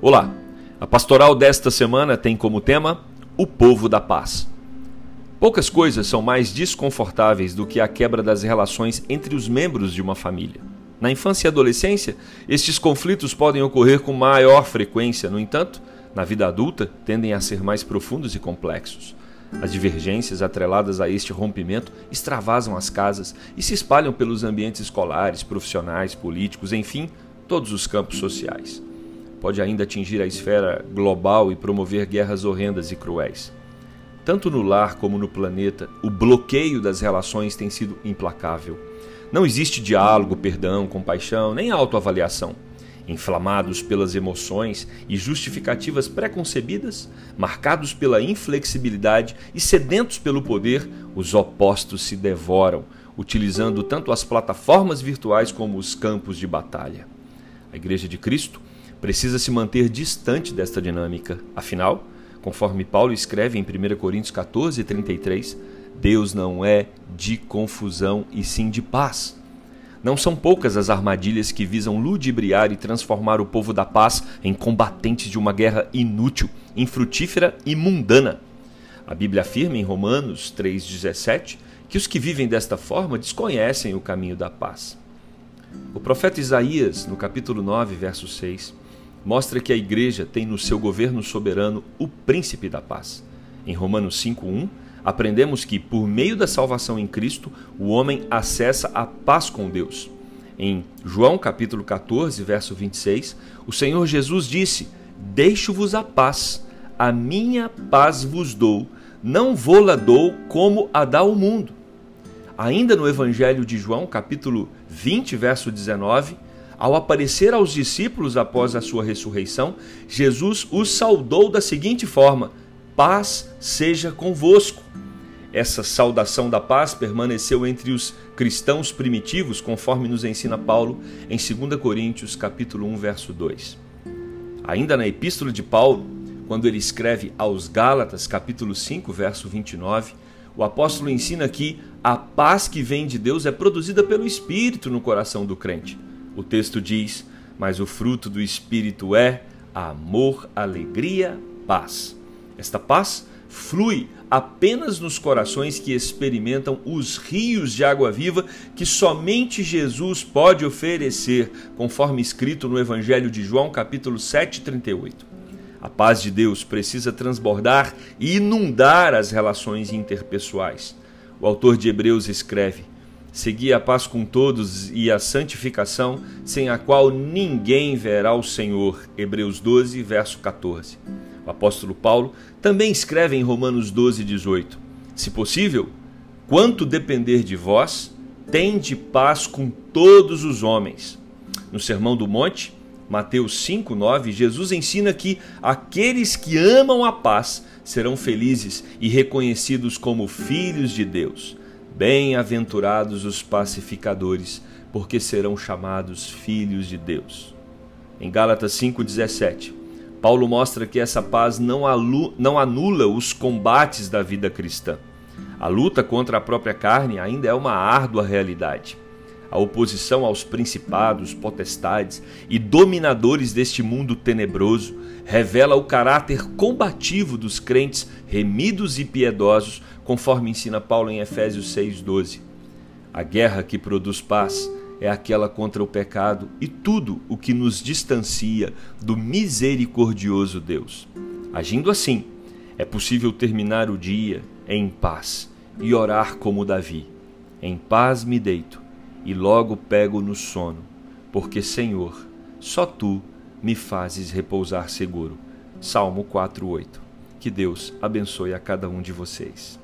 Olá, a pastoral desta semana tem como tema o povo da paz. Poucas coisas são mais desconfortáveis do que a quebra das relações entre os membros de uma família. Na infância e adolescência, estes conflitos podem ocorrer com maior frequência, no entanto, na vida adulta tendem a ser mais profundos e complexos. As divergências atreladas a este rompimento extravasam as casas e se espalham pelos ambientes escolares, profissionais, políticos, enfim, todos os campos sociais pode ainda atingir a esfera global e promover guerras horrendas e cruéis. Tanto no lar como no planeta, o bloqueio das relações tem sido implacável. Não existe diálogo, perdão, compaixão, nem autoavaliação. Inflamados pelas emoções e justificativas preconcebidas, marcados pela inflexibilidade e sedentos pelo poder, os opostos se devoram, utilizando tanto as plataformas virtuais como os campos de batalha. A Igreja de Cristo precisa se manter distante desta dinâmica. Afinal, conforme Paulo escreve em 1 Coríntios 14, 33, Deus não é de confusão e sim de paz. Não são poucas as armadilhas que visam ludibriar e transformar o povo da paz em combatentes de uma guerra inútil, infrutífera e mundana. A Bíblia afirma em Romanos 3,17 que os que vivem desta forma desconhecem o caminho da paz. O profeta Isaías, no capítulo 9, verso 6, mostra que a igreja tem no seu governo soberano o príncipe da paz. Em Romanos 5:1, aprendemos que por meio da salvação em Cristo, o homem acessa a paz com Deus. Em João capítulo 14, verso 26, o Senhor Jesus disse: Deixo-vos a paz, a minha paz vos dou, não vou-la dou como a dá o mundo. Ainda no Evangelho de João, capítulo 20, verso 19, ao aparecer aos discípulos após a sua ressurreição, Jesus os saudou da seguinte forma: Paz seja convosco. Essa saudação da paz permaneceu entre os cristãos primitivos, conforme nos ensina Paulo em 2 Coríntios, capítulo 1, verso 2. Ainda na epístola de Paulo, quando ele escreve aos Gálatas, capítulo 5, verso 29, o apóstolo ensina que a paz que vem de Deus é produzida pelo Espírito no coração do crente. O texto diz: Mas o fruto do Espírito é amor, alegria, paz. Esta paz flui apenas nos corações que experimentam os rios de água viva que somente Jesus pode oferecer, conforme escrito no Evangelho de João, capítulo 7, 38. A paz de Deus precisa transbordar e inundar as relações interpessoais. O autor de Hebreus escreve: Segui a paz com todos e a santificação, sem a qual ninguém verá o Senhor. Hebreus 12, verso 14. O apóstolo Paulo também escreve em Romanos 12, 18: Se possível, quanto depender de vós, tende paz com todos os homens. No Sermão do Monte, Mateus 5, 9, Jesus ensina que aqueles que amam a paz serão felizes e reconhecidos como filhos de Deus. Bem-aventurados os pacificadores, porque serão chamados filhos de Deus. Em Gálatas 5,17, Paulo mostra que essa paz não, não anula os combates da vida cristã. A luta contra a própria carne ainda é uma árdua realidade. A oposição aos principados, potestades e dominadores deste mundo tenebroso revela o caráter combativo dos crentes remidos e piedosos, conforme ensina Paulo em Efésios 6:12. A guerra que produz paz é aquela contra o pecado e tudo o que nos distancia do misericordioso Deus. Agindo assim, é possível terminar o dia em paz e orar como Davi: Em paz me deito e logo pego no sono, porque, Senhor, só tu me fazes repousar seguro. Salmo 4:8. Que Deus abençoe a cada um de vocês.